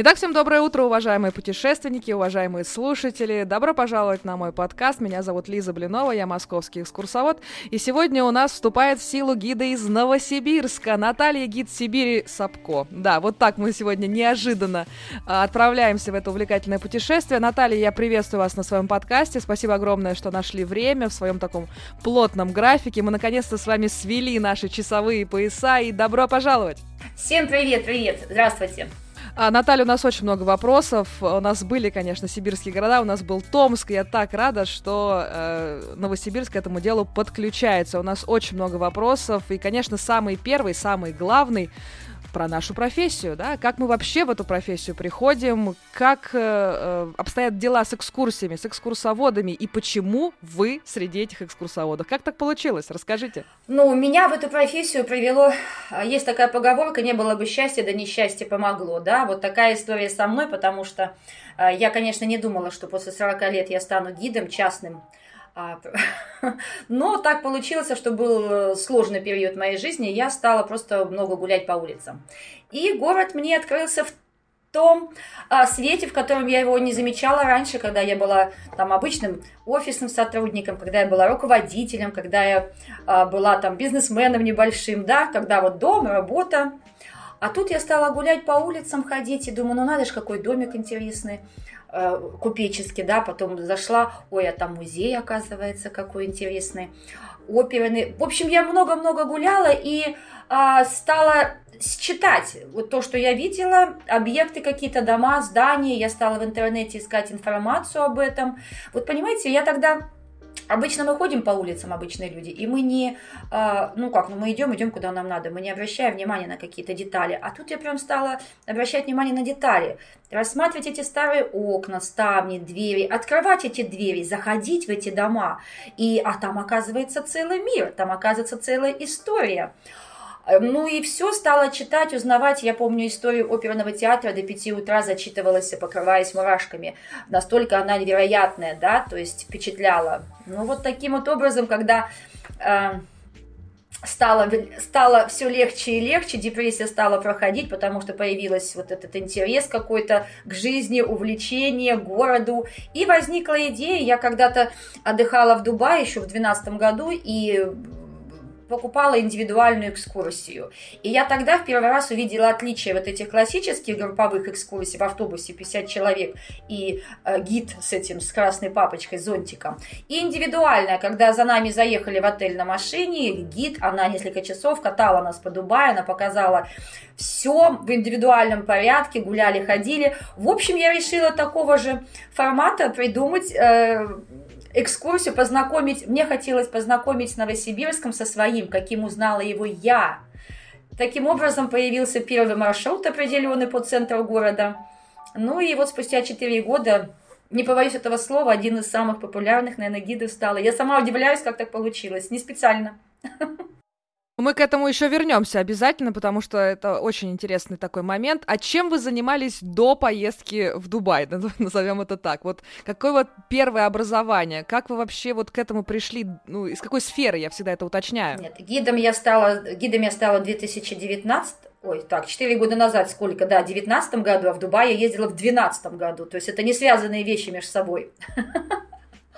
Итак, всем доброе утро, уважаемые путешественники, уважаемые слушатели. Добро пожаловать на мой подкаст. Меня зовут Лиза Блинова, я московский экскурсовод. И сегодня у нас вступает в силу гида из Новосибирска, Наталья Гид Сибири Сапко. Да, вот так мы сегодня неожиданно а, отправляемся в это увлекательное путешествие. Наталья, я приветствую вас на своем подкасте. Спасибо огромное, что нашли время в своем таком плотном графике. Мы наконец-то с вами свели наши часовые пояса и добро пожаловать! Всем привет, привет, здравствуйте! А, Наталья, у нас очень много вопросов. У нас были, конечно, сибирские города, у нас был Томск. Я так рада, что э, Новосибирск к этому делу подключается. У нас очень много вопросов. И, конечно, самый первый, самый главный про нашу профессию, да, как мы вообще в эту профессию приходим, как э, э, обстоят дела с экскурсиями, с экскурсоводами, и почему вы среди этих экскурсоводов. Как так получилось? Расскажите. Ну, меня в эту профессию привело, а, есть такая поговорка, не было бы счастья, да несчастье помогло, да, вот такая история со мной, потому что э, я, конечно, не думала, что после 40 лет я стану гидом частным, но так получилось, что был э, сложный период моей жизни, я стала просто много гулять по улицам. И город мне открылся в том а, свете, в котором я его не замечала раньше, когда я была там обычным офисным сотрудником, когда я была руководителем, когда я а, была там бизнесменом небольшим, да, когда вот дом, работа. А тут я стала гулять по улицам, ходить и думаю, ну надо же, какой домик интересный. Э, купечески, да, потом зашла, ой, а там музей, оказывается, какой интересный, оперный. В общем, я много-много гуляла и а, стала считать вот то, что я видела, объекты какие-то, дома, здания, я стала в интернете искать информацию об этом. Вот понимаете, я тогда Обычно мы ходим по улицам, обычные люди, и мы не, э, ну как, ну мы идем, идем куда нам надо, мы не обращаем внимания на какие-то детали. А тут я прям стала обращать внимание на детали, рассматривать эти старые окна, ставни, двери, открывать эти двери, заходить в эти дома. И, а там оказывается целый мир, там оказывается целая история. Э, ну и все, стала читать, узнавать. Я помню историю оперного театра, до пяти утра зачитывалась, покрываясь мурашками. Настолько она невероятная, да, то есть впечатляла. Ну вот таким вот образом, когда э, стало, стало все легче и легче, депрессия стала проходить, потому что появилась вот этот интерес какой-то к жизни, увлечение, городу. И возникла идея, я когда-то отдыхала в Дубае еще в 2012 году, и покупала индивидуальную экскурсию. И я тогда в первый раз увидела отличие вот этих классических групповых экскурсий в автобусе 50 человек и э, гид с этим, с красной папочкой, зонтиком. И индивидуальная, когда за нами заехали в отель на машине, гид, она несколько часов катала нас по Дубаю, она показала все в индивидуальном порядке, гуляли, ходили. В общем, я решила такого же формата придумать э, экскурсию, познакомить, мне хотелось познакомить с Новосибирском со своим, каким узнала его я. Таким образом появился первый маршрут, определенный по центру города. Ну и вот спустя 4 года, не побоюсь этого слова, один из самых популярных, наверное, гидов стала. Я сама удивляюсь, как так получилось. Не специально. Мы к этому еще вернемся обязательно, потому что это очень интересный такой момент. А чем вы занимались до поездки в Дубай, назовем это так? Вот какое вот первое образование? Как вы вообще вот к этому пришли? Ну, из какой сферы? Я всегда это уточняю. Нет, гидом я стала, гидом я стала в 2019 Ой, так, 4 года назад сколько, да, в 19 году, а в Дубае я ездила в 12 году. То есть это не связанные вещи между собой.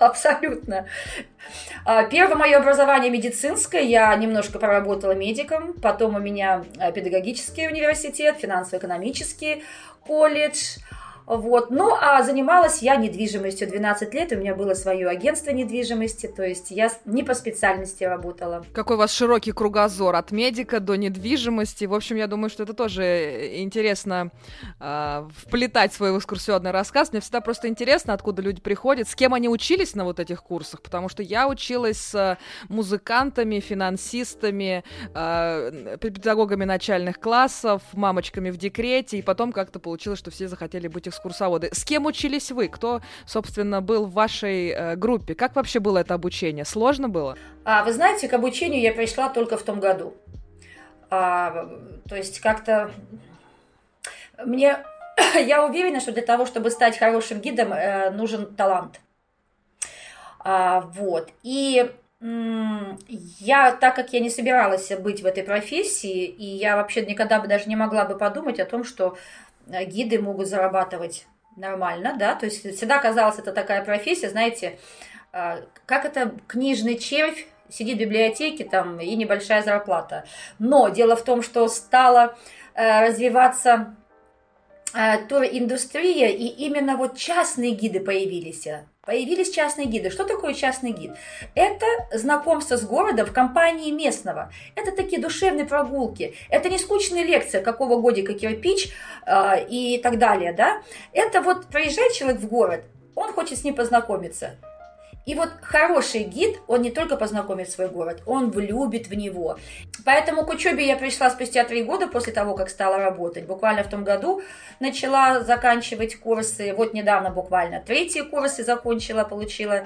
Абсолютно. А, первое мое образование медицинское, я немножко проработала медиком, потом у меня а, педагогический университет, финансово-экономический колледж – вот. Ну, а занималась я недвижимостью 12 лет, у меня было свое агентство недвижимости, то есть я не по специальности работала. Какой у вас широкий кругозор от медика до недвижимости. В общем, я думаю, что это тоже интересно э, вплетать свой экскурсионный рассказ. Мне всегда просто интересно, откуда люди приходят, с кем они учились на вот этих курсах, потому что я училась с музыкантами, финансистами, э, педагогами начальных классов, мамочками в декрете, и потом как-то получилось, что все захотели быть экскурсионными экскурсоводы. С кем учились вы? Кто, собственно, был в вашей э, группе? Как вообще было это обучение? Сложно было? А, вы знаете, к обучению я пришла только в том году. А, то есть как-то мне я уверена, что для того, чтобы стать хорошим гидом, э, нужен талант. А, вот. И я, так как я не собиралась быть в этой профессии, и я вообще никогда бы даже не могла бы подумать о том, что гиды могут зарабатывать нормально, да, то есть всегда казалось, это такая профессия, знаете, а, как это книжный червь сидит в библиотеке там и небольшая зарплата. Но дело в том, что стала э, развиваться э, туриндустрия, и именно вот частные гиды появились. Появились частные гиды. Что такое частный гид? Это знакомство с городом в компании местного. Это такие душевные прогулки. Это не скучные лекции, какого годика кирпич э, и так далее. Да? Это вот приезжает человек в город, он хочет с ним познакомиться. И вот хороший гид, он не только познакомит свой город, он влюбит в него. Поэтому к учебе я пришла спустя три года после того, как стала работать. Буквально в том году начала заканчивать курсы. Вот недавно буквально третьи курсы закончила, получила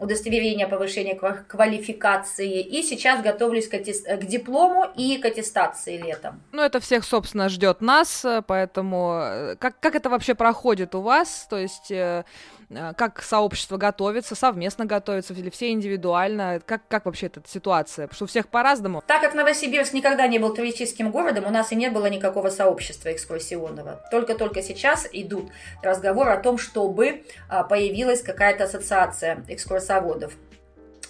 удостоверение повышения квалификации. И сейчас готовлюсь к, аттест... к диплому и к аттестации летом. Ну, это всех, собственно, ждет нас, поэтому э, как, как это вообще проходит у вас? То есть э, э, как сообщество готовится, совместно готовится или все индивидуально? Как, как вообще эта ситуация? Потому что у всех по-разному. Так как Новосибирск никогда не был туристическим городом, у нас и не было никакого сообщества экскурсионного. Только-только сейчас идут разговоры о том, чтобы а, появилась какая-то ассоциация экскурсоводов.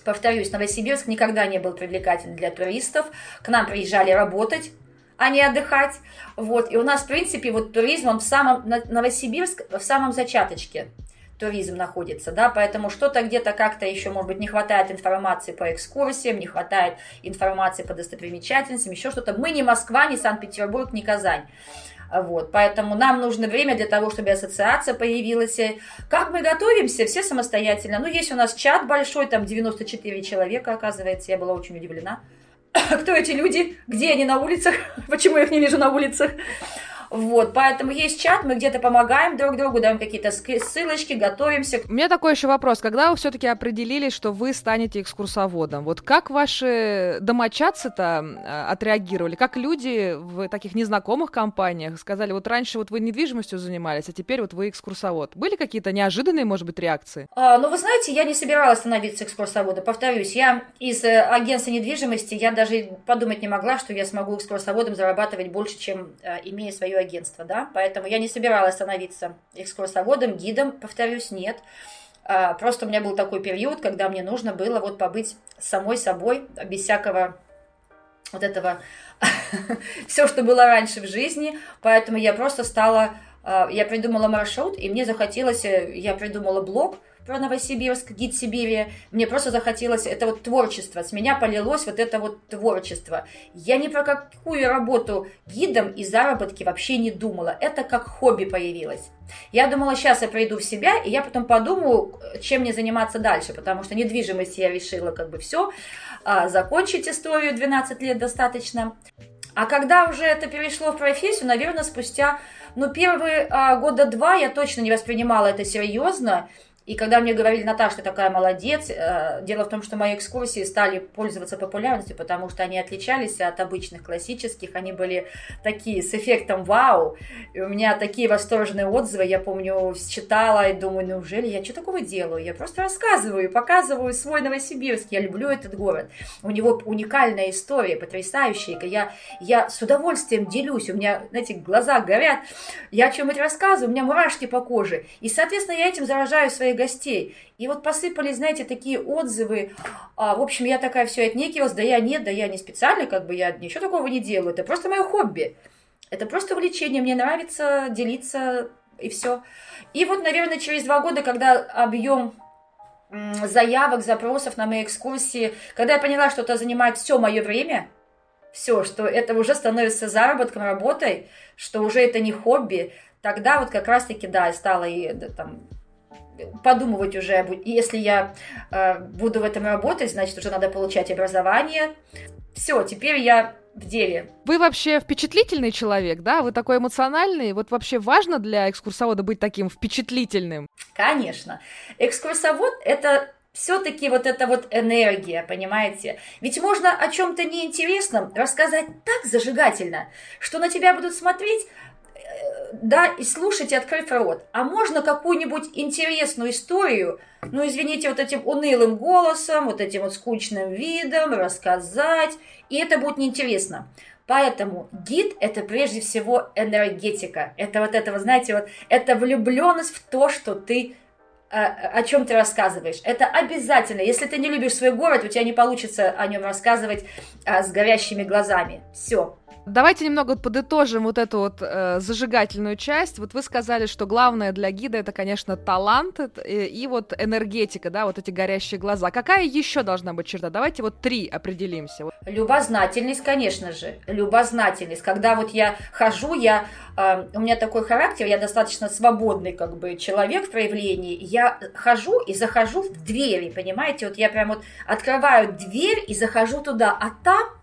Повторюсь, Новосибирск никогда не был привлекательным для туристов. К нам приезжали работать, а не отдыхать. Вот. И у нас, в принципе, вот туризм, он в самом, Новосибирск в самом зачаточке туризм находится, да, поэтому что-то где-то как-то еще, может быть, не хватает информации по экскурсиям, не хватает информации по достопримечательностям, еще что-то. Мы не Москва, не Санкт-Петербург, не Казань. Вот, поэтому нам нужно время для того, чтобы ассоциация появилась. Как мы готовимся? Все самостоятельно. Ну, есть у нас чат большой, там 94 человека, оказывается. Я была очень удивлена. Кто эти люди? Где они на улицах? Почему я их не вижу на улицах? Вот, поэтому есть чат, мы где-то помогаем друг другу, даем какие-то ссылочки, готовимся. У меня такой еще вопрос. Когда вы все-таки определились, что вы станете экскурсоводом, вот как ваши домочадцы-то а, отреагировали? Как люди в таких незнакомых компаниях сказали, вот раньше вот вы недвижимостью занимались, а теперь вот вы экскурсовод. Были какие-то неожиданные, может быть, реакции? А, ну, вы знаете, я не собиралась становиться экскурсоводом. Повторюсь, я из э, агентства недвижимости, я даже подумать не могла, что я смогу экскурсоводом зарабатывать больше, чем э, имея свое агентство, да, поэтому я не собиралась становиться экскурсоводом, гидом, повторюсь, нет. А, просто у меня был такой период, когда мне нужно было вот побыть самой собой, без всякого вот этого, все, что было раньше в жизни, поэтому я просто стала, а, я придумала маршрут, и мне захотелось, э, я придумала блог, про Новосибирск, гид Сибири. Мне просто захотелось, это вот творчество, с меня полилось вот это вот творчество. Я ни про какую работу гидом и заработки вообще не думала. Это как хобби появилось. Я думала, сейчас я приду в себя, и я потом подумаю, чем мне заниматься дальше, потому что недвижимость я решила как бы все, а, закончить историю 12 лет достаточно. А когда уже это перешло в профессию, наверное, спустя, ну, первые а, года два я точно не воспринимала это серьезно, и когда мне говорили, Наташа, ты такая молодец, э, дело в том, что мои экскурсии стали пользоваться популярностью, потому что они отличались от обычных классических, они были такие с эффектом вау, и у меня такие восторженные отзывы, я помню, читала и думаю, неужели я что такого делаю? Я просто рассказываю, показываю свой Новосибирск, я люблю этот город, у него уникальная история, потрясающая, я, я с удовольствием делюсь, у меня, знаете, глаза горят, я о чем-нибудь рассказываю, у меня мурашки по коже, и, соответственно, я этим заражаю своих гостей. И вот посыпались, знаете, такие отзывы. А, в общем, я такая все отнекивалась, да я нет, да я не специально, как бы я ничего такого не делаю. Это просто мое хобби. Это просто увлечение. Мне нравится делиться и все. И вот, наверное, через два года, когда объем заявок, запросов на мои экскурсии, когда я поняла, что это занимает все мое время, все, что это уже становится заработком, работой, что уже это не хобби, тогда вот как раз-таки, да, стала и там подумывать уже, если я э, буду в этом работать, значит, уже надо получать образование. Все, теперь я в деле. Вы вообще впечатлительный человек, да? Вы такой эмоциональный. Вот вообще важно для экскурсовода быть таким впечатлительным? Конечно. Экскурсовод — это все-таки вот эта вот энергия, понимаете? Ведь можно о чем-то неинтересном рассказать так зажигательно, что на тебя будут смотреть да, и слушать, и открыть рот. А можно какую-нибудь интересную историю, ну, извините, вот этим унылым голосом, вот этим вот скучным видом рассказать, и это будет неинтересно. Поэтому гид – это прежде всего энергетика. Это вот это, знаете, вот это влюбленность в то, что ты э, о чем ты рассказываешь. Это обязательно. Если ты не любишь свой город, у тебя не получится о нем рассказывать а, с горящими глазами. Все. Давайте немного подытожим вот эту вот э, зажигательную часть. Вот вы сказали, что главное для гида это, конечно, талант и, и вот энергетика, да, вот эти горящие глаза. Какая еще должна быть черта? Давайте вот три определимся. Любознательность, конечно же, любознательность. Когда вот я хожу, я э, у меня такой характер, я достаточно свободный как бы человек в проявлении. Я хожу и захожу в двери, понимаете? Вот я прям вот открываю дверь и захожу туда, а там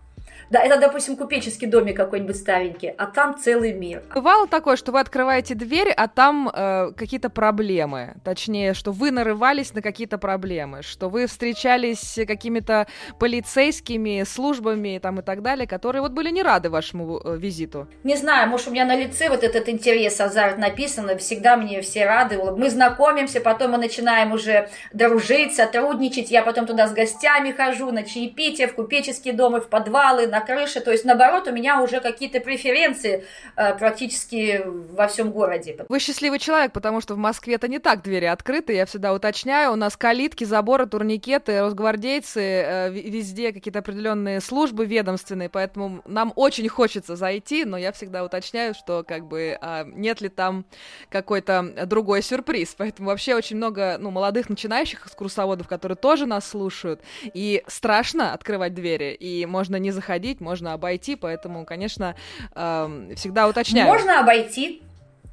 да, это, допустим, купеческий домик какой-нибудь старенький, а там целый мир. Бывало такое, что вы открываете дверь, а там э, какие-то проблемы. Точнее, что вы нарывались на какие-то проблемы, что вы встречались с какими-то полицейскими службами там и так далее, которые вот были не рады вашему э, визиту. Не знаю, может, у меня на лице вот этот интерес, азарт написано, всегда мне все рады. Мы знакомимся, потом мы начинаем уже дружить, сотрудничать. Я потом туда с гостями хожу, на чаепитие, в купеческие дома, в подвалы, на на крыше. То есть, наоборот, у меня уже какие-то преференции э, практически во всем городе. Вы счастливый человек, потому что в Москве это не так двери открыты. Я всегда уточняю. У нас калитки, заборы, турникеты, росгвардейцы, э, везде какие-то определенные службы ведомственные. Поэтому нам очень хочется зайти, но я всегда уточняю, что как бы э, нет ли там какой-то другой сюрприз. Поэтому вообще очень много ну, молодых начинающих экскурсоводов, которые тоже нас слушают. И страшно открывать двери, и можно не заходить обходить, можно обойти, поэтому, конечно, э, всегда уточняю. Можно обойти,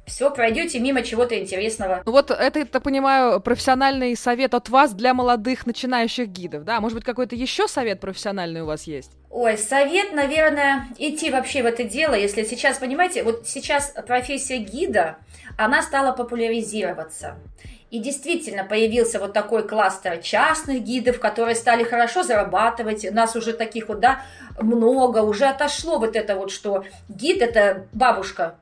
все, пройдете мимо чего-то интересного. Ну вот это, я понимаю, профессиональный совет от вас для молодых начинающих гидов, да? Может быть, какой-то еще совет профессиональный у вас есть? Ой, совет, наверное, идти вообще в это дело, если сейчас, понимаете, вот сейчас профессия гида, она стала популяризироваться. И действительно появился вот такой кластер частных гидов, которые стали хорошо зарабатывать. У нас уже таких вот, да, много. Уже отошло вот это вот, что гид – это бабушка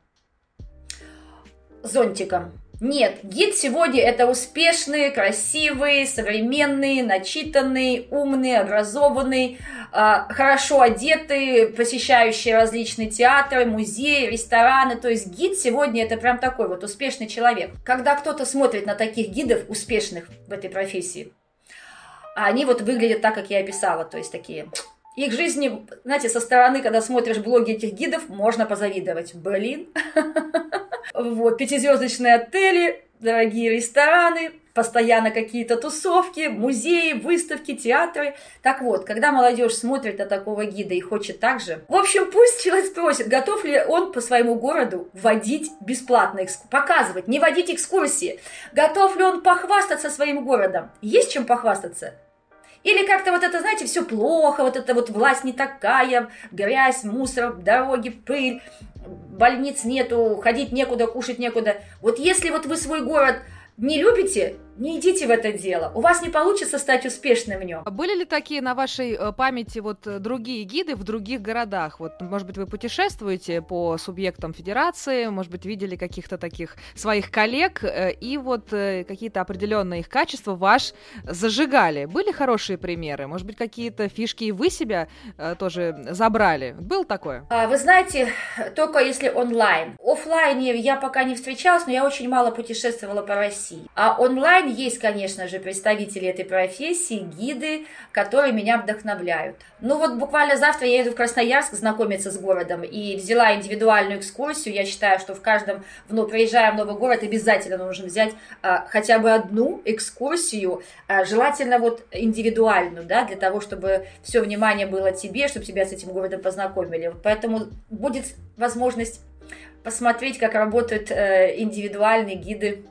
зонтиком. Нет, гид сегодня это успешный, красивый, современный, начитанный, умный, образованный, а, хорошо одетый, посещающий различные театры, музеи, рестораны. То есть гид сегодня это прям такой вот успешный человек. Когда кто-то смотрит на таких гидов успешных в этой профессии, они вот выглядят так, как я описала, то есть такие их жизни, знаете, со стороны, когда смотришь блоги этих гидов, можно позавидовать. Блин. Вот, пятизвездочные отели, дорогие рестораны, постоянно какие-то тусовки, музеи, выставки, театры. Так вот, когда молодежь смотрит на такого гида и хочет так же, в общем, пусть человек спросит, готов ли он по своему городу водить бесплатно, показывать, не водить экскурсии, готов ли он похвастаться своим городом. Есть чем похвастаться? Или как-то вот это, знаете, все плохо, вот это вот власть не такая, грязь, мусор, дороги, пыль, больниц нету, ходить некуда, кушать некуда. Вот если вот вы свой город не любите, не идите в это дело. У вас не получится стать успешным в нем. А были ли такие на вашей э, памяти вот э, другие гиды в других городах? Вот, может быть, вы путешествуете по субъектам федерации, может быть, видели каких-то таких своих коллег, э, и вот какие-то определенные их качества ваш зажигали. Были хорошие примеры? Может быть, какие-то фишки и вы себя тоже забрали? Был такое? А, вы знаете, только если онлайн. Оффлайне я пока не встречалась, но я очень мало путешествовала по России. А онлайн онлайн есть, конечно же, представители этой профессии, гиды, которые меня вдохновляют. Ну вот буквально завтра я еду в Красноярск знакомиться с городом и взяла индивидуальную экскурсию. Я считаю, что в каждом, ну, приезжая в новый город, обязательно нужно взять а, хотя бы одну экскурсию, а, желательно вот индивидуальную, да, для того, чтобы все внимание было тебе, чтобы тебя с этим городом познакомили. Поэтому будет возможность посмотреть, как работают э, индивидуальные гиды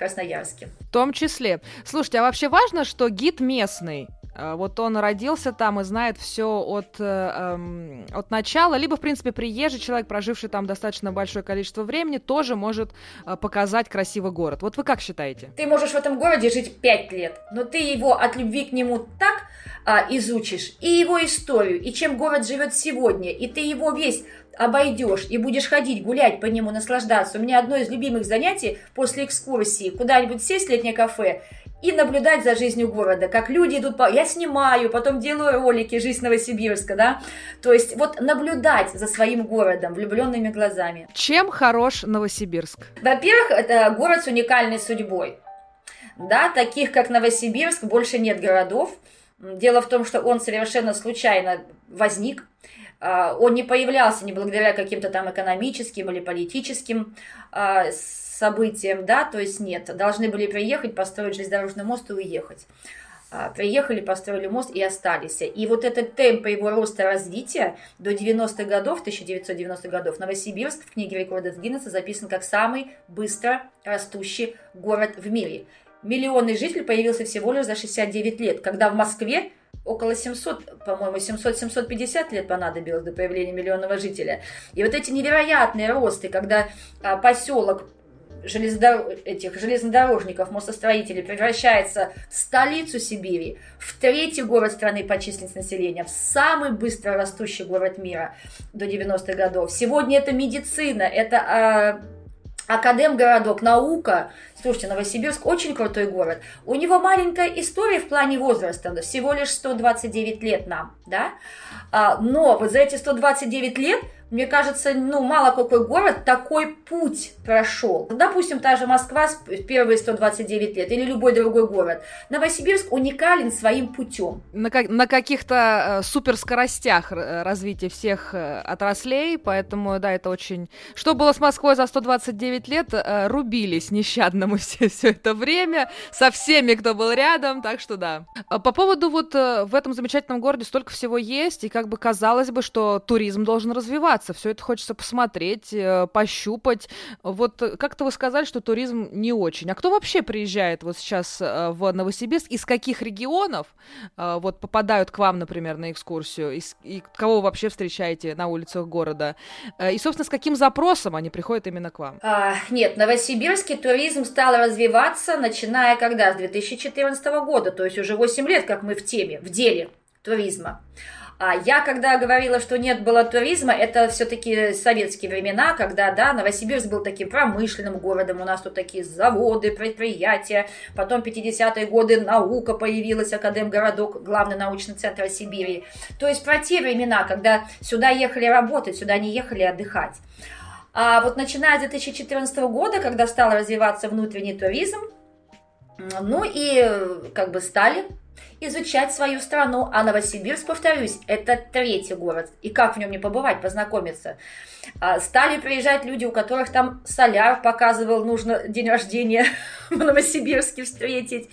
Красноярске. В том числе. Слушайте, а вообще важно, что гид местный? А, вот он родился там и знает все от, э, эм, от начала, либо, в принципе, приезжий человек, проживший там достаточно большое количество времени, тоже может э, показать красивый город. Вот вы как считаете? Ты можешь в этом городе жить пять лет, но ты его от любви к нему так а, изучишь, и его историю, и чем город живет сегодня, и ты его весь обойдешь и будешь ходить, гулять по нему, наслаждаться. У меня одно из любимых занятий после экскурсии куда-нибудь сесть в летнее кафе и наблюдать за жизнью города, как люди идут по... Я снимаю, потом делаю ролики «Жизнь Новосибирска», да, то есть вот наблюдать за своим городом влюбленными глазами. Чем хорош Новосибирск? Во-первых, это город с уникальной судьбой. Да, таких, как Новосибирск, больше нет городов. Дело в том, что он совершенно случайно возник. А, он не появлялся не благодаря каким-то там экономическим или политическим а, событием, да, то есть нет, должны были приехать, построить железнодорожный мост и уехать. А, приехали, построили мост и остались. И вот этот темп его роста развития до 90-х годов, 1990-х годов, Новосибирск в книге рекордов Гиннесса записан как самый быстро растущий город в мире. Миллионный житель появился всего лишь за 69 лет, когда в Москве около 700, по-моему, 700-750 лет понадобилось до появления миллионного жителя. И вот эти невероятные росты, когда а, поселок железнодор... этих железнодорожников, мостостроителей превращается в столицу Сибири, в третий город страны по численности населения, в самый быстро растущий город мира до 90-х годов. Сегодня это медицина, это э, академгородок, наука. Слушайте, Новосибирск очень крутой город. У него маленькая история в плане возраста, всего лишь 129 лет нам, да? А, но вот за эти 129 лет мне кажется, ну, мало какой город такой путь прошел. Допустим, та же Москва первые 129 лет или любой другой город. Новосибирск уникален своим путем. На, как, на каких-то э, суперскоростях развития всех э, отраслей, поэтому, да, это очень... Что было с Москвой за 129 лет, э, рубились нещадно мы все, все это время со всеми, кто был рядом, так что да. А по поводу вот э, в этом замечательном городе столько всего есть, и как бы казалось бы, что туризм должен развиваться, развиваться, все это хочется посмотреть, э, пощупать. Вот как-то вы сказали, что туризм не очень. А кто вообще приезжает вот сейчас э, в Новосибирск? Из каких регионов э, вот попадают к вам, например, на экскурсию? И кого вы вообще встречаете на улицах города? И, собственно, с каким запросом они приходят именно к вам? А, нет, новосибирский туризм стал развиваться, начиная когда? С 2014 года, то есть уже 8 лет, как мы в теме, в деле туризма. А я, когда говорила, что нет было туризма, это все-таки советские времена, когда, да, Новосибирск был таким промышленным городом, у нас тут такие заводы, предприятия, потом 50-е годы наука появилась, Академгородок, главный научный центр Сибири. То есть про те времена, когда сюда ехали работать, сюда не ехали отдыхать. А вот начиная с 2014 года, когда стал развиваться внутренний туризм, ну и как бы стали изучать свою страну, а Новосибирск, повторюсь, это третий город. И как в нем не побывать, познакомиться? А, стали приезжать люди, у которых там соляр показывал, нужно день рождения в Новосибирске встретить.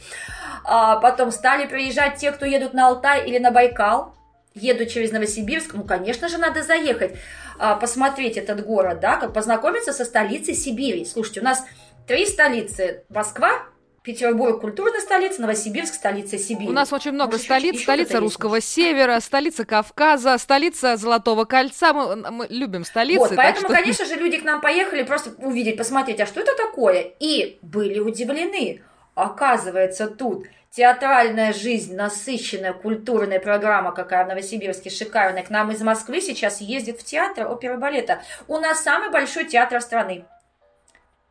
А, потом стали приезжать те, кто едут на Алтай или на Байкал, едут через Новосибирск, ну, конечно же, надо заехать, а, посмотреть этот город, да, как познакомиться со столицей Сибири. Слушайте, у нас три столицы. Москва, Петербург – культурная столица, Новосибирск – столица Сибири. У нас очень много Может, столиц. Еще столица Русского есть. Севера, столица Кавказа, столица Золотого Кольца. Мы, мы любим столицы. Вот, поэтому, что... конечно же, люди к нам поехали просто увидеть, посмотреть, а что это такое? И были удивлены. Оказывается, тут театральная жизнь, насыщенная культурная программа, какая в Новосибирске шикарная. К нам из Москвы сейчас ездит в театр оперы балета. У нас самый большой театр страны.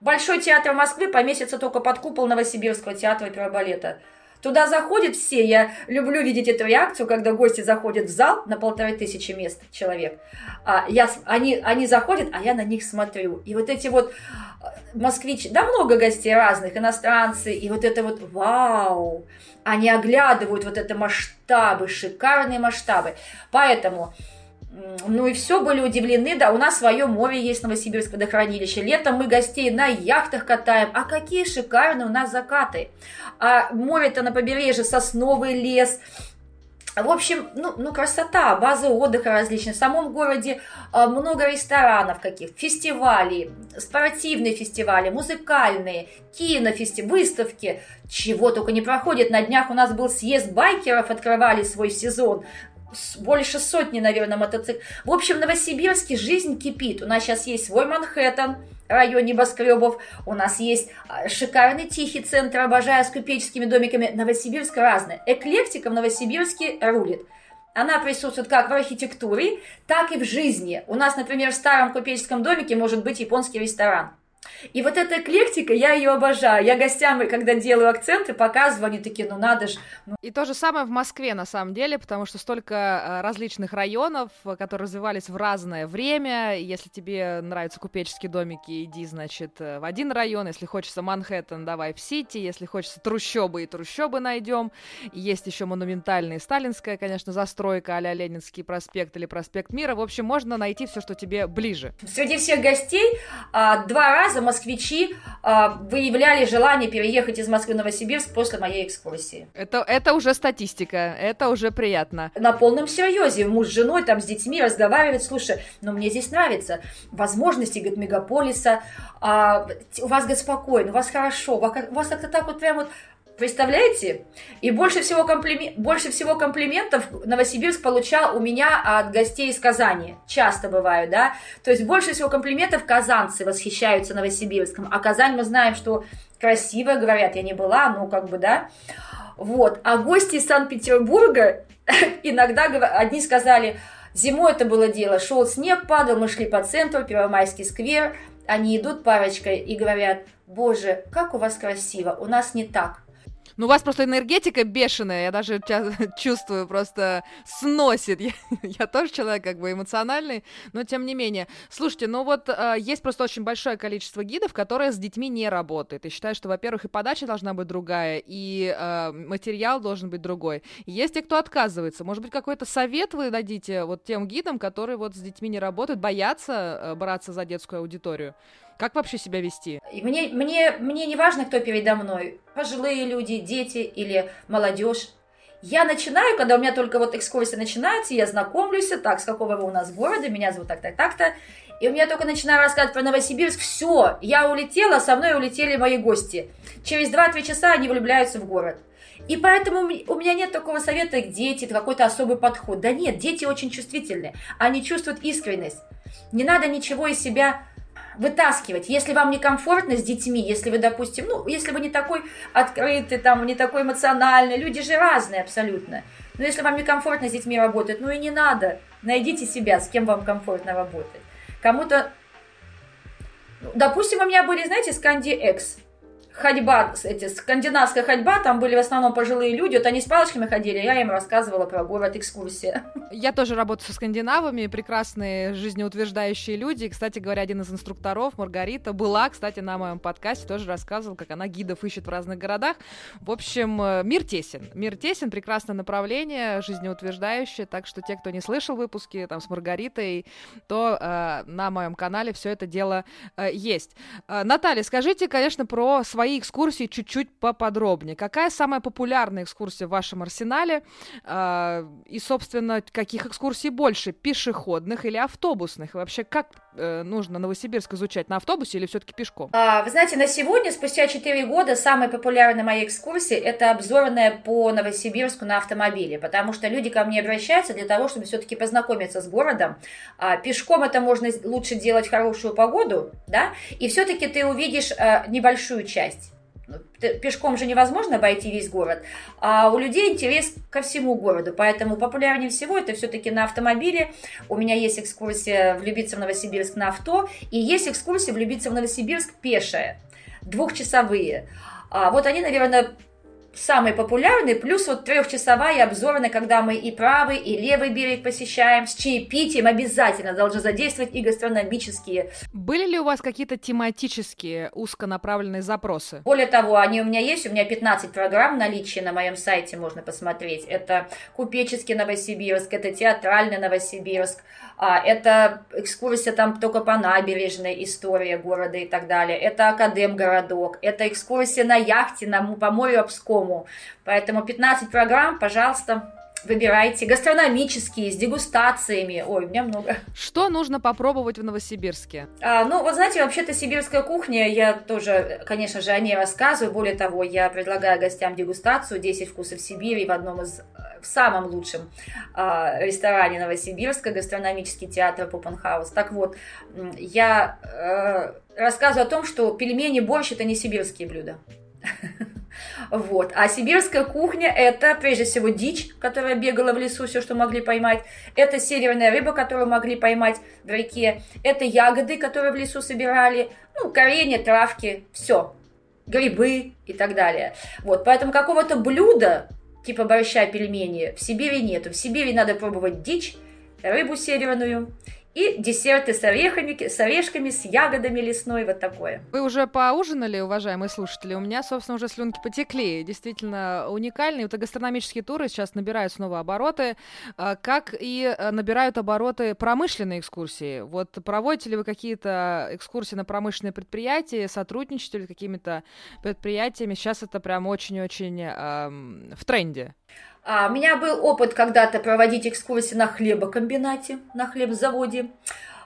Большой театр Москвы поместится только под купол Новосибирского театра оперы балета. Туда заходят все. Я люблю видеть эту реакцию, когда гости заходят в зал на полторы тысячи мест человек. А я, они, они заходят, а я на них смотрю. И вот эти вот а, москвичи, да много гостей разных, иностранцы, и вот это вот вау, они оглядывают вот это масштабы, шикарные масштабы. Поэтому ну и все, были удивлены, да, у нас свое море есть, Новосибирск водохранилище. Летом мы гостей на яхтах катаем, а какие шикарные у нас закаты. А море-то на побережье, сосновый лес, в общем, ну, ну красота, базы отдыха различные. В самом городе а, много ресторанов каких, фестивалей, спортивные фестивали, музыкальные, кинофестивали, выставки. Чего только не проходит. На днях у нас был съезд байкеров, открывали свой сезон больше сотни, наверное, мотоциклов. В общем, в Новосибирске жизнь кипит. У нас сейчас есть свой Манхэттен, район небоскребов. У нас есть а, шикарный тихий центр, обожаю с купеческими домиками. Новосибирск разный. Эклектика в Новосибирске рулит. Она присутствует как в архитектуре, так и в жизни. У нас, например, в старом купеческом домике может быть японский ресторан. И вот эта эклектика, я ее обожаю. Я гостям, когда делаю акценты, показываю, они такие, ну надо же. Ну. И то же самое в Москве, на самом деле, потому что столько э, различных районов, которые развивались в разное время. Если тебе нравятся купеческие домики, иди, значит, э, в один район. Если хочется Манхэттен, давай в Сити. Если хочется трущобы, и трущобы найдем. Есть еще монументальная сталинская, конечно, застройка а Ленинский проспект или проспект Мира. В общем, можно найти все, что тебе ближе. Среди всех гостей а, два раза москвичи э, выявляли желание переехать из Москвы в Новосибирск после моей экскурсии. Это, это уже статистика, это уже приятно. На полном серьезе, муж с женой, там, с детьми разговаривает, слушай, ну, мне здесь нравится, возможности, говорит, мегаполиса, а, у вас, говорит, спокойно, у вас хорошо, у вас как-то так вот прям вот Представляете? И больше всего, комплимен... больше всего комплиментов Новосибирск получал у меня от гостей из Казани. Часто бывают, да? То есть больше всего комплиментов казанцы восхищаются Новосибирском. А Казань мы знаем, что красиво, говорят, я не была, ну как бы, да? Вот. А гости из Санкт-Петербурга иногда одни сказали, зимой это было дело, шел снег, падал, мы шли по центру, Первомайский сквер, они идут парочкой и говорят, боже, как у вас красиво, у нас не так. Ну, у вас просто энергетика бешеная, я даже чувствую, просто сносит. Я, я тоже человек как бы эмоциональный, но тем не менее. Слушайте, ну вот э, есть просто очень большое количество гидов, которые с детьми не работают. И считаю, что, во-первых, и подача должна быть другая, и э, материал должен быть другой. Есть те, кто отказывается. Может быть, какой-то совет вы дадите вот тем гидам, которые вот с детьми не работают, боятся э, браться за детскую аудиторию? Как вообще себя вести? Мне, мне, мне не важно, кто передо мной. Пожилые люди, дети или молодежь. Я начинаю, когда у меня только вот экскурсия начинается, я знакомлюсь, так, с какого вы у нас города, меня зовут так-так, так-то, и у меня только начинаю рассказывать про Новосибирск, все, я улетела, со мной улетели мои гости. Через 2-3 часа они влюбляются в город. И поэтому у меня нет такого совета, дети, какой-то особый подход. Да нет, дети очень чувствительны, они чувствуют искренность. Не надо ничего из себя вытаскивать. Если вам некомфортно с детьми, если вы, допустим, ну, если вы не такой открытый, там, не такой эмоциональный, люди же разные абсолютно. Но если вам некомфортно с детьми работать, ну и не надо. Найдите себя, с кем вам комфортно работать. Кому-то... Ну, допустим, у меня были, знаете, Сканди Экс ходьба, эти, скандинавская ходьба, там были в основном пожилые люди, вот они с палочками ходили, я им рассказывала про город, экскурсия. Я тоже работаю со скандинавами, прекрасные жизнеутверждающие люди. Кстати говоря, один из инструкторов, Маргарита, была, кстати, на моем подкасте, тоже рассказывал, как она гидов ищет в разных городах. В общем, э, мир тесен. Мир тесен, прекрасное направление, жизнеутверждающее, так что те, кто не слышал выпуски там с Маргаритой, то э, на моем канале все это дело э, есть. Э, Наталья, скажите, конечно, про свои свои экскурсии чуть-чуть поподробнее. Какая самая популярная экскурсия в вашем арсенале? Э, и, собственно, каких экскурсий больше? Пешеходных или автобусных? И вообще, как э, нужно Новосибирск изучать? На автобусе или все-таки пешком? А, вы знаете, на сегодня, спустя 4 года, самая популярная моя экскурсия – это обзорная по Новосибирску на автомобиле, потому что люди ко мне обращаются для того, чтобы все-таки познакомиться с городом. А, пешком это можно лучше делать в хорошую погоду, да, и все-таки ты увидишь а, небольшую часть пешком же невозможно обойти весь город, а у людей интерес ко всему городу, поэтому популярнее всего это все-таки на автомобиле. У меня есть экскурсия «Влюбиться в Новосибирск» на авто, и есть экскурсия «Влюбиться в Новосибирск» пешая, двухчасовые. А вот они, наверное, самый популярный, плюс вот трехчасовая обзорная, когда мы и правый, и левый берег посещаем, с чаепитием обязательно должны задействовать и гастрономические. Были ли у вас какие-то тематические узконаправленные запросы? Более того, они у меня есть, у меня 15 программ наличия на моем сайте можно посмотреть. Это купеческий Новосибирск, это театральный Новосибирск, это экскурсия там только по набережной, история города и так далее. Это Академгородок, это экскурсия на яхте на, по морю Обскому. Поэтому 15 программ, пожалуйста, выбирайте. Гастрономические, с дегустациями. Ой, у меня много. Что нужно попробовать в Новосибирске? А, ну, вот знаете, вообще-то сибирская кухня, я тоже, конечно же, о ней рассказываю. Более того, я предлагаю гостям дегустацию 10 вкусов Сибири в одном из, в самом лучшем а, ресторане Новосибирска, гастрономический театр Попенхаус. Так вот, я э, рассказываю о том, что пельмени, борщ – это не сибирские блюда. Вот. А сибирская кухня – это, прежде всего, дичь, которая бегала в лесу, все, что могли поймать. Это северная рыба, которую могли поймать в реке. Это ягоды, которые в лесу собирали. Ну, коренья, травки, все. Грибы и так далее. Вот. Поэтому какого-то блюда, типа борща, пельмени, в Сибири нету. В Сибири надо пробовать дичь, рыбу северную и десерты с орехами, с орешками, с ягодами лесной, вот такое. Вы уже поужинали, уважаемые слушатели? У меня, собственно, уже слюнки потекли. Действительно уникальные. Вот гастрономические туры сейчас набирают снова обороты, а, как и э, набирают обороты промышленные экскурсии. Вот проводите ли вы какие-то экскурсии на промышленные предприятия, сотрудничаете ли с какими-то предприятиями? Сейчас это прям очень-очень эм, в тренде. А, у меня был опыт когда-то проводить экскурсии на хлебокомбинате, на хлебзаводе.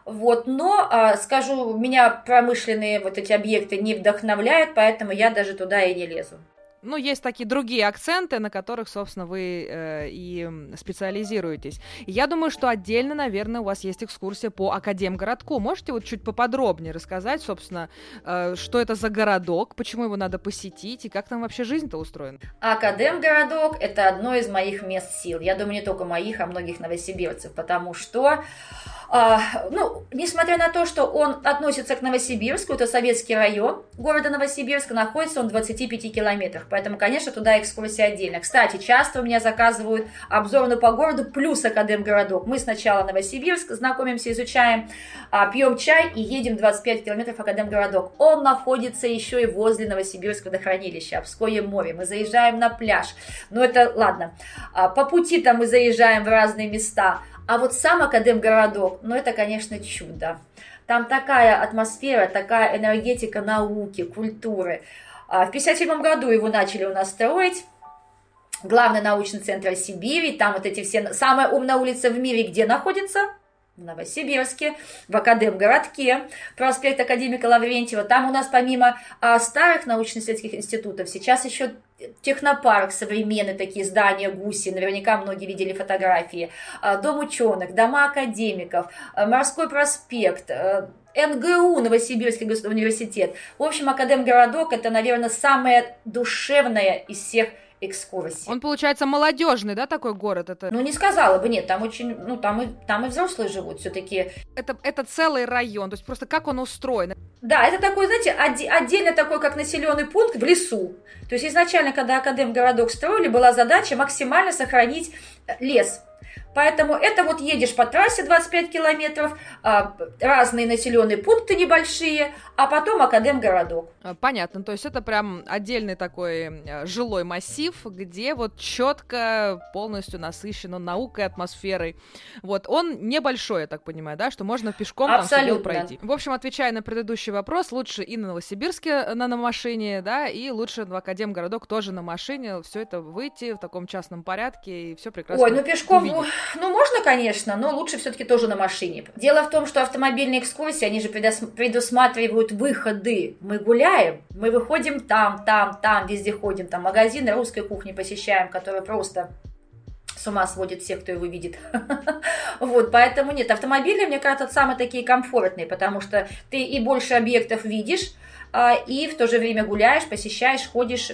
Вот, но, а, скажу, меня промышленные вот эти объекты не вдохновляют, поэтому я даже туда и не лезу ну, есть такие другие акценты, на которых, собственно, вы э, и специализируетесь. я думаю, что отдельно, наверное, у вас есть экскурсия по Академгородку. Можете вот чуть поподробнее рассказать, собственно, э, что это за городок, почему его надо посетить и как там вообще жизнь-то устроена? Академгородок – это одно из моих мест сил. Я думаю, не только моих, а многих новосибирцев, потому что а, ну, несмотря на то, что он относится к Новосибирску, это советский район города Новосибирска, находится он в 25 километрах, поэтому, конечно, туда экскурсия отдельно. Кстати, часто у меня заказывают обзорную по городу плюс Академгородок. Мы сначала Новосибирск знакомимся, изучаем, а, пьем чай и едем 25 километров Академгородок. Он находится еще и возле Новосибирского водохранилища, Обское море. Мы заезжаем на пляж. Ну, это ладно. А, по пути там мы заезжаем в разные места. А вот сам Академгородок, ну это, конечно, чудо. Там такая атмосфера, такая энергетика науки, культуры. А в 1957 году его начали у нас строить. Главный научный центр Сибири, там вот эти все, самая умная улица в мире где находится? в Новосибирске, в Академгородке, проспект Академика Лаврентьева. Там у нас помимо а, старых научно-исследовательских институтов сейчас еще технопарк, современные такие здания гуси, наверняка многие видели фотографии, а, дом ученых, дома академиков, морской проспект, НГУ, Новосибирский государственный университет. В общем, Академгородок – это, наверное, самое душевное из всех экскурсий. Он, получается, молодежный, да, такой город? Это... Ну, не сказала бы, нет, там очень, ну, там и, там и взрослые живут все-таки. Это, это целый район, то есть просто как он устроен? Да, это такой, знаете, отдельно такой, как населенный пункт в лесу. То есть изначально, когда Академгородок строили, была задача максимально сохранить лес, Поэтому это вот едешь по трассе 25 километров, а, разные населенные пункты небольшие, а потом Академгородок. А, понятно, то есть это прям отдельный такой э, жилой массив, где вот четко полностью насыщено наукой, атмосферой. Вот, он небольшой, я так понимаю, да, что можно пешком Абсолютно. там пройти. В общем, отвечая на предыдущий вопрос, лучше и на Новосибирске э, на, на машине, да, и лучше в Академгородок тоже на машине, все это выйти в таком частном порядке и все прекрасно Ой, ну пешком, увидеть. Ну, можно, конечно, но лучше все-таки тоже на машине. Дело в том, что автомобильные экскурсии, они же предусматривают выходы. Мы гуляем, мы выходим там, там, там, везде ходим, там магазины русской кухни посещаем, которые просто с ума сводит всех, кто его видит. вот, поэтому нет, автомобили, мне кажется, самые такие комфортные, потому что ты и больше объектов видишь, а, и в то же время гуляешь, посещаешь, ходишь,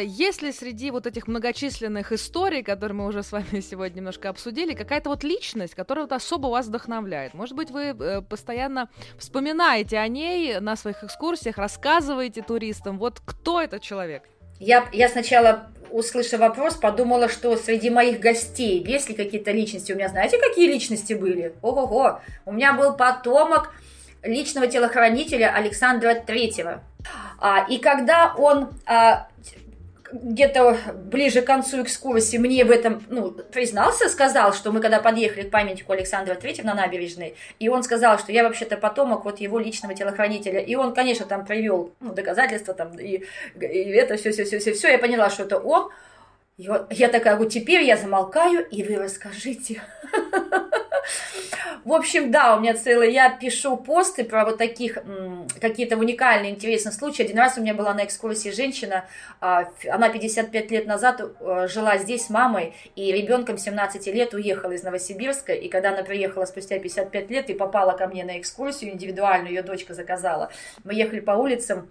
есть ли среди вот этих многочисленных историй, которые мы уже с вами сегодня немножко обсудили, какая-то вот личность, которая вот особо вас вдохновляет? Может быть, вы э, постоянно вспоминаете о ней на своих экскурсиях, рассказываете туристам. Вот кто этот человек? Я, я сначала, услышав вопрос, подумала, что среди моих гостей есть ли какие-то личности. У меня, знаете, какие личности были? Ого-го! У меня был потомок личного телохранителя Александра Третьего. А, и когда он а, где-то ближе к концу экскурсии мне в этом ну, признался, сказал, что мы когда подъехали к памятнику Александра Третьего на набережной, и он сказал, что я вообще-то потомок вот его личного телохранителя. И он, конечно, там привел ну, доказательства, там, и, и это все, все, все, все, все. Я поняла, что это он. Вот я такая, вот теперь я замолкаю, и вы расскажите. В общем, да, у меня целый, я пишу посты про вот таких какие-то уникальные, интересные случаи. Один раз у меня была на экскурсии женщина, а, она 55 лет назад э, жила здесь с мамой, и ребенком 17 лет уехала из Новосибирска, и когда она приехала спустя 55 лет и попала ко мне на экскурсию индивидуальную, ее дочка заказала, мы ехали по улицам,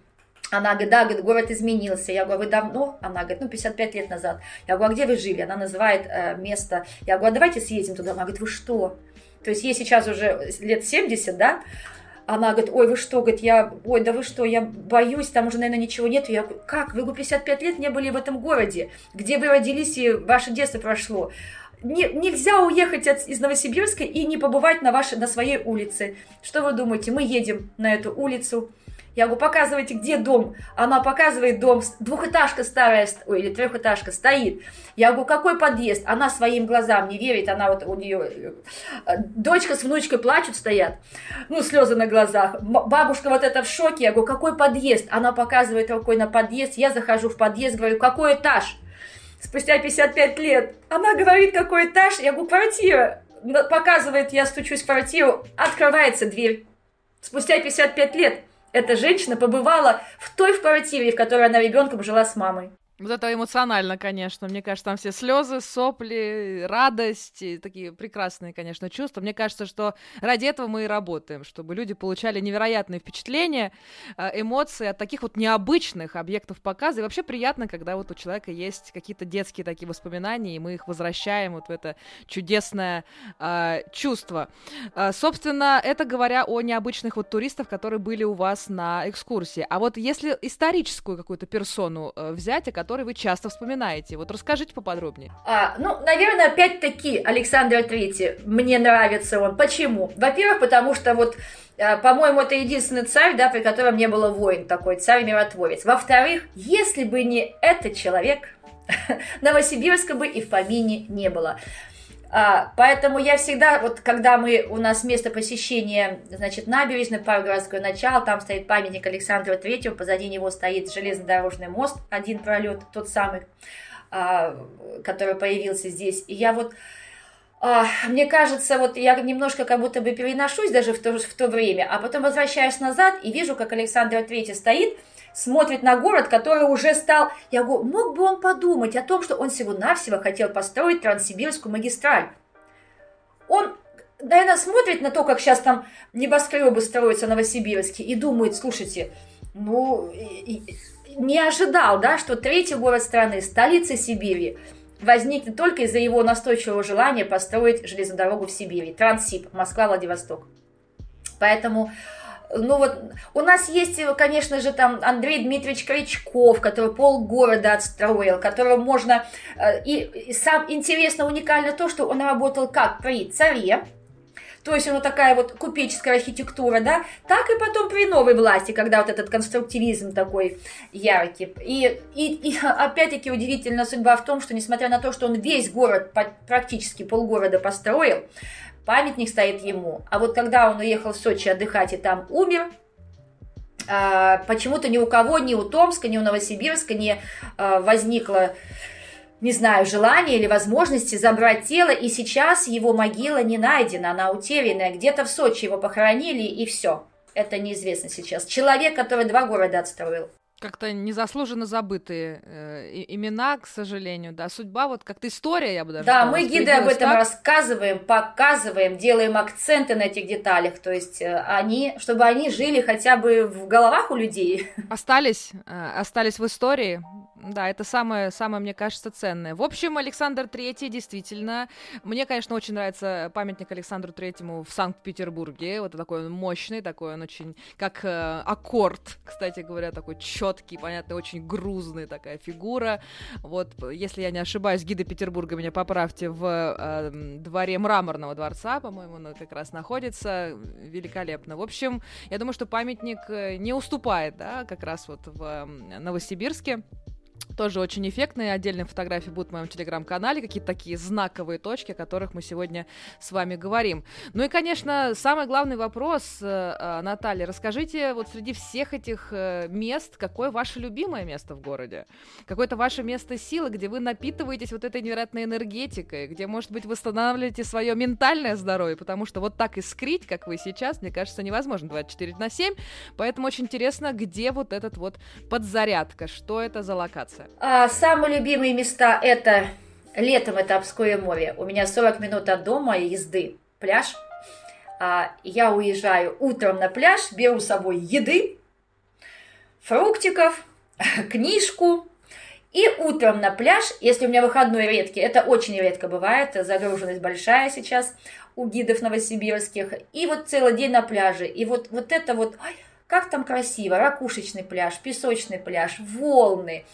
Она говорит, да, говорит, город изменился. Я говорю, вы давно? Она говорит, ну, 55 лет назад. Я говорю, а где вы жили? Она называет э, место. Я говорю, а давайте съездим туда. Она говорит, вы что? То есть ей сейчас уже лет 70, да? Она говорит, ой, вы что, говорит, я, ой, да вы что, я боюсь, там уже, наверное, ничего нет. Я говорю, как, вы 55 лет не были в этом городе, где вы родились и ваше детство прошло. Не, нельзя уехать от, из Новосибирска и не побывать на, вашей, на своей улице. Что вы думаете? Мы едем на эту улицу, я говорю, показывайте, где дом. Она показывает дом, двухэтажка старая, ой, или трехэтажка стоит. Я говорю, какой подъезд? Она своим глазам не верит, она вот у нее... Э, дочка с внучкой плачут, стоят, ну, слезы на глазах. Бабушка вот это в шоке. Я говорю, какой подъезд? Она показывает рукой на подъезд. Я захожу в подъезд, говорю, какой этаж? Спустя 55 лет. Она говорит, какой этаж? Я говорю, квартира. Показывает, я стучусь в квартиру, открывается дверь. Спустя 55 лет эта женщина побывала в той квартире, в которой она ребенком жила с мамой. Вот это эмоционально, конечно. Мне кажется, там все слезы, сопли, радость, такие прекрасные, конечно, чувства. Мне кажется, что ради этого мы и работаем, чтобы люди получали невероятные впечатления, э, эмоции от таких вот необычных объектов показа. И вообще приятно, когда вот у человека есть какие-то детские такие воспоминания, и мы их возвращаем вот в это чудесное э, чувство. Э, собственно, это говоря о необычных вот туристах, которые были у вас на экскурсии. А вот если историческую какую-то персону э, взять, о которой который вы часто вспоминаете. Вот расскажите поподробнее. А, ну, наверное, опять-таки Александр Третий. Мне нравится он. Почему? Во-первых, потому что вот а, по-моему, это единственный царь, да, при котором не было войн такой, царь-миротворец. Во-вторых, если бы не этот человек, Новосибирска бы и в помине не было. А, поэтому я всегда, вот когда мы, у нас место посещения, значит, набережной, парк городское начало, там стоит памятник Александру Третьему, позади него стоит железнодорожный мост, один пролет, тот самый, а, который появился здесь. И я вот, а, мне кажется, вот я немножко как будто бы переношусь даже в то, в то время, а потом возвращаюсь назад и вижу, как Александр Третий стоит, смотрит на город, который уже стал... Я говорю, мог бы он подумать о том, что он всего-навсего хотел построить Транссибирскую магистраль. Он, наверное, смотрит на то, как сейчас там небоскребы строятся в Новосибирске, и думает, слушайте, ну, не ожидал, да, что третий город страны, столица Сибири, возникнет только из-за его настойчивого желания построить железную дорогу в Сибири, Транссиб, Москва-Владивосток. Поэтому ну вот у нас есть, конечно же, там Андрей Дмитриевич Кричков, который полгорода отстроил, которого можно... Э, и, и сам интересно, уникально то, что он работал как при царе, то есть у него такая вот купеческая архитектура, да, так и потом при новой власти, когда вот этот конструктивизм такой яркий. И, и, и опять-таки удивительная судьба в том, что несмотря на то, что он весь город, практически полгорода построил, памятник стоит ему. А вот когда он уехал в Сочи отдыхать и там умер, а, почему-то ни у кого, ни у Томска, ни у Новосибирска не а, возникло, не знаю, желания или возможности забрать тело, и сейчас его могила не найдена, она утерянная, где-то в Сочи его похоронили, и все. Это неизвестно сейчас. Человек, который два города отстроил как-то незаслуженно забытые э, имена, к сожалению, да, судьба вот как-то история, я бы даже Да, сказала, мы гиды об этом так. рассказываем, показываем, делаем акценты на этих деталях, то есть э, они, чтобы они жили хотя бы в головах у людей. Остались, э, остались в истории, да, это самое, самое, мне кажется, ценное. В общем, Александр Третий, действительно, мне, конечно, очень нравится памятник Александру Третьему в Санкт-Петербурге, вот такой он мощный, такой он очень, как э, аккорд, кстати говоря, такой четкий понятно, очень грузный такая фигура. Вот, если я не ошибаюсь, гиды Петербурга меня поправьте в э, дворе Мраморного дворца, по-моему, он как раз находится. Великолепно. В общем, я думаю, что памятник э, не уступает, да, как раз вот в Новосибирске. Тоже очень эффектные. Отдельные фотографии будут в моем телеграм-канале. Какие-то такие знаковые точки, о которых мы сегодня с вами говорим. Ну и, конечно, самый главный вопрос, э, э, Наталья, расскажите вот среди всех этих э, мест, какое ваше любимое место в городе? Какое-то ваше место силы, где вы напитываетесь вот этой невероятной энергетикой, где, может быть, восстанавливаете свое ментальное здоровье, потому что вот так искрить, как вы сейчас, мне кажется, невозможно 24 на 7. Поэтому очень интересно, где вот этот вот подзарядка, что это за локация? Нравится? А, самые любимые места это летом это Обское море. У меня 40 минут от дома езды. Пляж. А, я уезжаю утром на пляж, беру с собой еды, фруктиков, книжку, и утром на пляж, если у меня выходной редкий, это очень редко бывает, загруженность большая сейчас у гидов новосибирских, и вот целый день на пляже, и вот, вот это вот, ой, как там красиво, ракушечный пляж, песочный пляж, волны.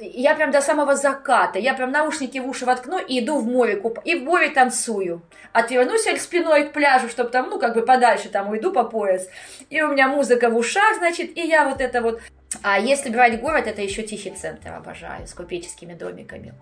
Я прям до самого заката, я прям наушники в уши воткну и иду в море, куп... и в море танцую. Отвернусь спиной к пляжу, чтобы там, ну, как бы подальше там уйду по пояс. И у меня музыка в ушах, значит, и я вот это вот... А если брать город, это еще тихий центр, обожаю, с купеческими домиками.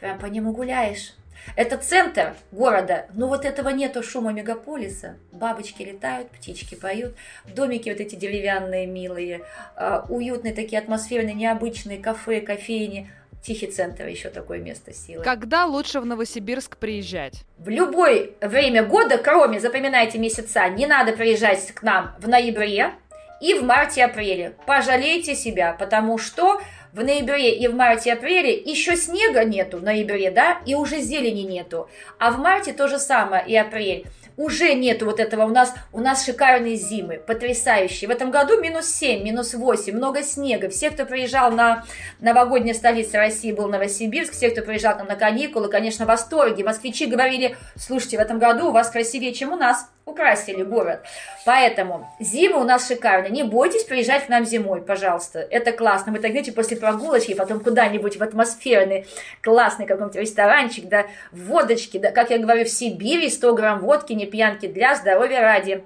Прям по нему гуляешь, это центр города, но вот этого нету шума мегаполиса. Бабочки летают, птички поют, домики вот эти деревянные, милые, а, уютные такие, атмосферные, необычные кафе, кофейни. Тихий центр еще такое место силы. Когда лучше в Новосибирск приезжать? В любое время года, кроме, запоминайте месяца, не надо приезжать к нам в ноябре и в марте-апреле. Пожалейте себя, потому что в ноябре и в марте-апреле еще снега нету в ноябре, да, и уже зелени нету. А в марте то же самое и апрель уже нету вот этого. У нас, у нас шикарные зимы, потрясающие. В этом году минус 7, минус 8, много снега. Все, кто приезжал на новогоднюю столицу России, был Новосибирск. Все, кто приезжал там на каникулы, конечно, в восторге. Москвичи говорили, слушайте, в этом году у вас красивее, чем у нас украсили город. Поэтому зима у нас шикарная. Не бойтесь приезжать к нам зимой, пожалуйста. Это классно. Вы так, знаете, после прогулочки потом куда-нибудь в атмосферный, классный какой-нибудь ресторанчик, да, водочки, да, как я говорю, в Сибири 100 грамм водки, не пьянки для здоровья ради.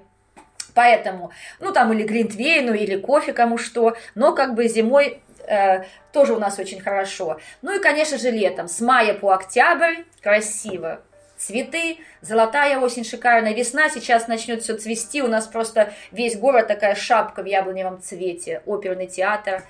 Поэтому, ну там или глинтвейну, или кофе, кому что, но как бы зимой э, тоже у нас очень хорошо. Ну и, конечно же, летом, с мая по октябрь, красиво, цветы, золотая осень шикарная, весна сейчас начнет все цвести, у нас просто весь город такая шапка в яблоневом цвете, оперный театр.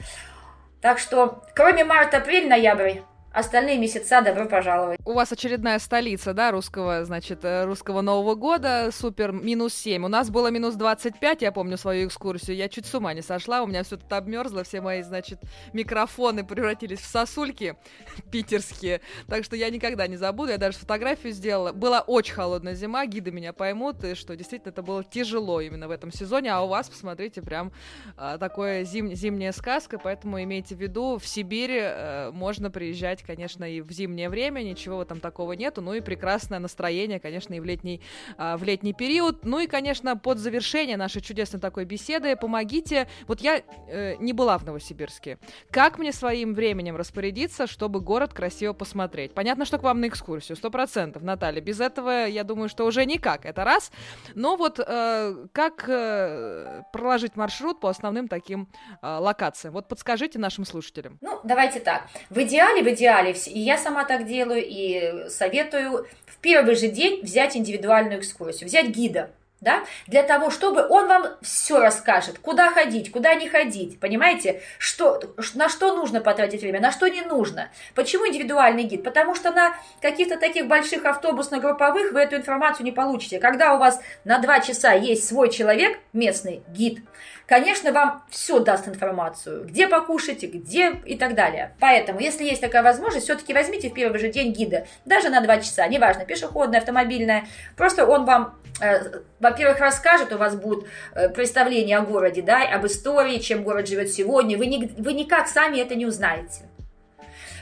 Так что, кроме марта, апрель, ноябрь, Остальные месяца добро пожаловать. У вас очередная столица, да, русского, значит, э, русского Нового года, супер, минус 7. У нас было минус 25, я помню свою экскурсию, я чуть с ума не сошла, у меня все тут обмерзло, все мои, значит, микрофоны превратились в сосульки питерские, так что я никогда не забуду, я даже фотографию сделала. Была очень холодная зима, гиды меня поймут, и что действительно это было тяжело именно в этом сезоне, а у вас, посмотрите, прям а, такое зим, зимняя сказка, поэтому имейте в виду, в Сибири а, можно приезжать конечно, и в зимнее время, ничего там такого нету, ну и прекрасное настроение, конечно, и в летний, а, в летний период. Ну и, конечно, под завершение нашей чудесной такой беседы помогите, вот я э, не была в Новосибирске, как мне своим временем распорядиться, чтобы город красиво посмотреть? Понятно, что к вам на экскурсию, сто процентов, Наталья, без этого, я думаю, что уже никак, это раз, но вот э, как э, проложить маршрут по основным таким э, локациям? Вот подскажите нашим слушателям. Ну, давайте так, в идеале, в идеале идеале, и я сама так делаю, и советую в первый же день взять индивидуальную экскурсию, взять гида, да, для того, чтобы он вам все расскажет, куда ходить, куда не ходить, понимаете, что, на что нужно потратить время, на что не нужно. Почему индивидуальный гид? Потому что на каких-то таких больших автобусно-групповых вы эту информацию не получите. Когда у вас на два часа есть свой человек, местный гид, конечно, вам все даст информацию, где покушать, где и так далее. Поэтому, если есть такая возможность, все-таки возьмите в первый же день гида, даже на два часа, неважно, пешеходная, автомобильная, просто он вам э, во-первых, расскажет, у вас будет э, представление о городе, да, об истории, чем город живет сегодня. Вы, не, вы никак сами это не узнаете.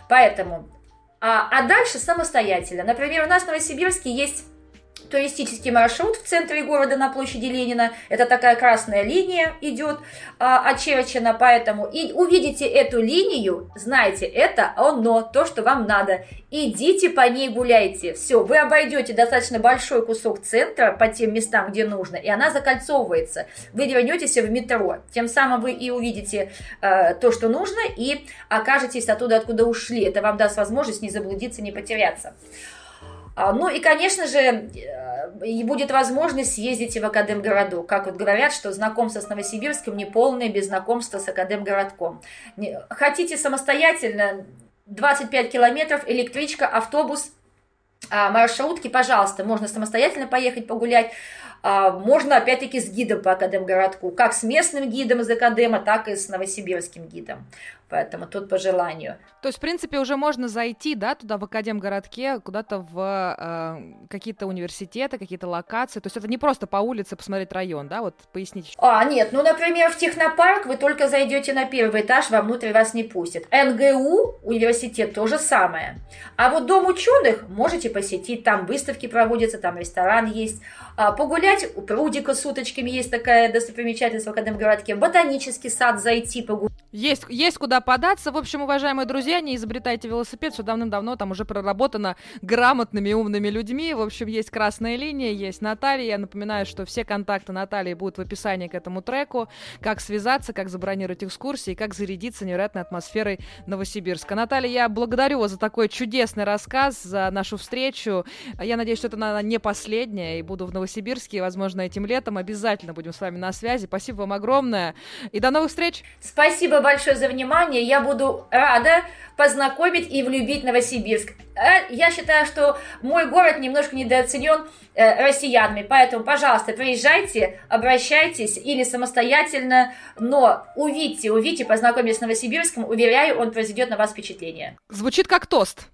Поэтому, а, а дальше самостоятельно. Например, у нас в Новосибирске есть туристический маршрут в центре города на площади Ленина. Это такая красная линия идет а, очерчена, поэтому и увидите эту линию, знаете, это оно, то, что вам надо. Идите по ней гуляйте. Все, вы обойдете достаточно большой кусок центра по тем местам, где нужно, и она закольцовывается. Вы вернетесь в метро. Тем самым вы и увидите э, то, что нужно, и окажетесь оттуда, откуда ушли. Это вам даст возможность не заблудиться, не потеряться. А, ну и, конечно же, э, и будет возможность съездить в Академгородок. Как вот говорят, что знакомство с Новосибирском не полное без знакомства с Академгородком. Хотите самостоятельно, 25 километров, электричка, автобус, а, маршрутки, пожалуйста, можно самостоятельно поехать погулять. А, можно, опять-таки, с гидом по Академгородку, как с местным гидом из Академа, так и с новосибирским гидом. Поэтому тут по желанию. То есть, в принципе, уже можно зайти, да, туда в Академгородке, куда-то в э, какие-то университеты, какие-то локации. То есть это не просто по улице посмотреть район, да, вот поясните. А, нет, ну, например, в технопарк вы только зайдете на первый этаж, вовнутрь вас не пустят. НГУ, университет, то же самое. А вот дом ученых можете посетить, там выставки проводятся, там ресторан есть. А, погулять у прудика с уточками есть такая достопримечательность в Академгородке. Ботанический сад зайти, погулять. Есть, есть куда податься. В общем, уважаемые друзья, не изобретайте велосипед, что давным-давно там уже проработано грамотными и умными людьми. В общем, есть красная линия, есть Наталья. Я напоминаю, что все контакты Натальи будут в описании к этому треку. Как связаться, как забронировать экскурсии, как зарядиться невероятной атмосферой Новосибирска. Наталья, я благодарю вас за такой чудесный рассказ, за нашу встречу. Я надеюсь, что это она не последняя, и буду в Новосибирске, возможно, этим летом. Обязательно будем с вами на связи. Спасибо вам огромное. И до новых встреч. Спасибо большое за внимание. Я буду рада познакомить и влюбить Новосибирск. Э, я считаю, что мой город немножко недооценен э, россиянами, поэтому, пожалуйста, приезжайте, обращайтесь или самостоятельно, но увидьте, увидьте, познакомьтесь с Новосибирском, уверяю, он произведет на вас впечатление. Звучит как тост.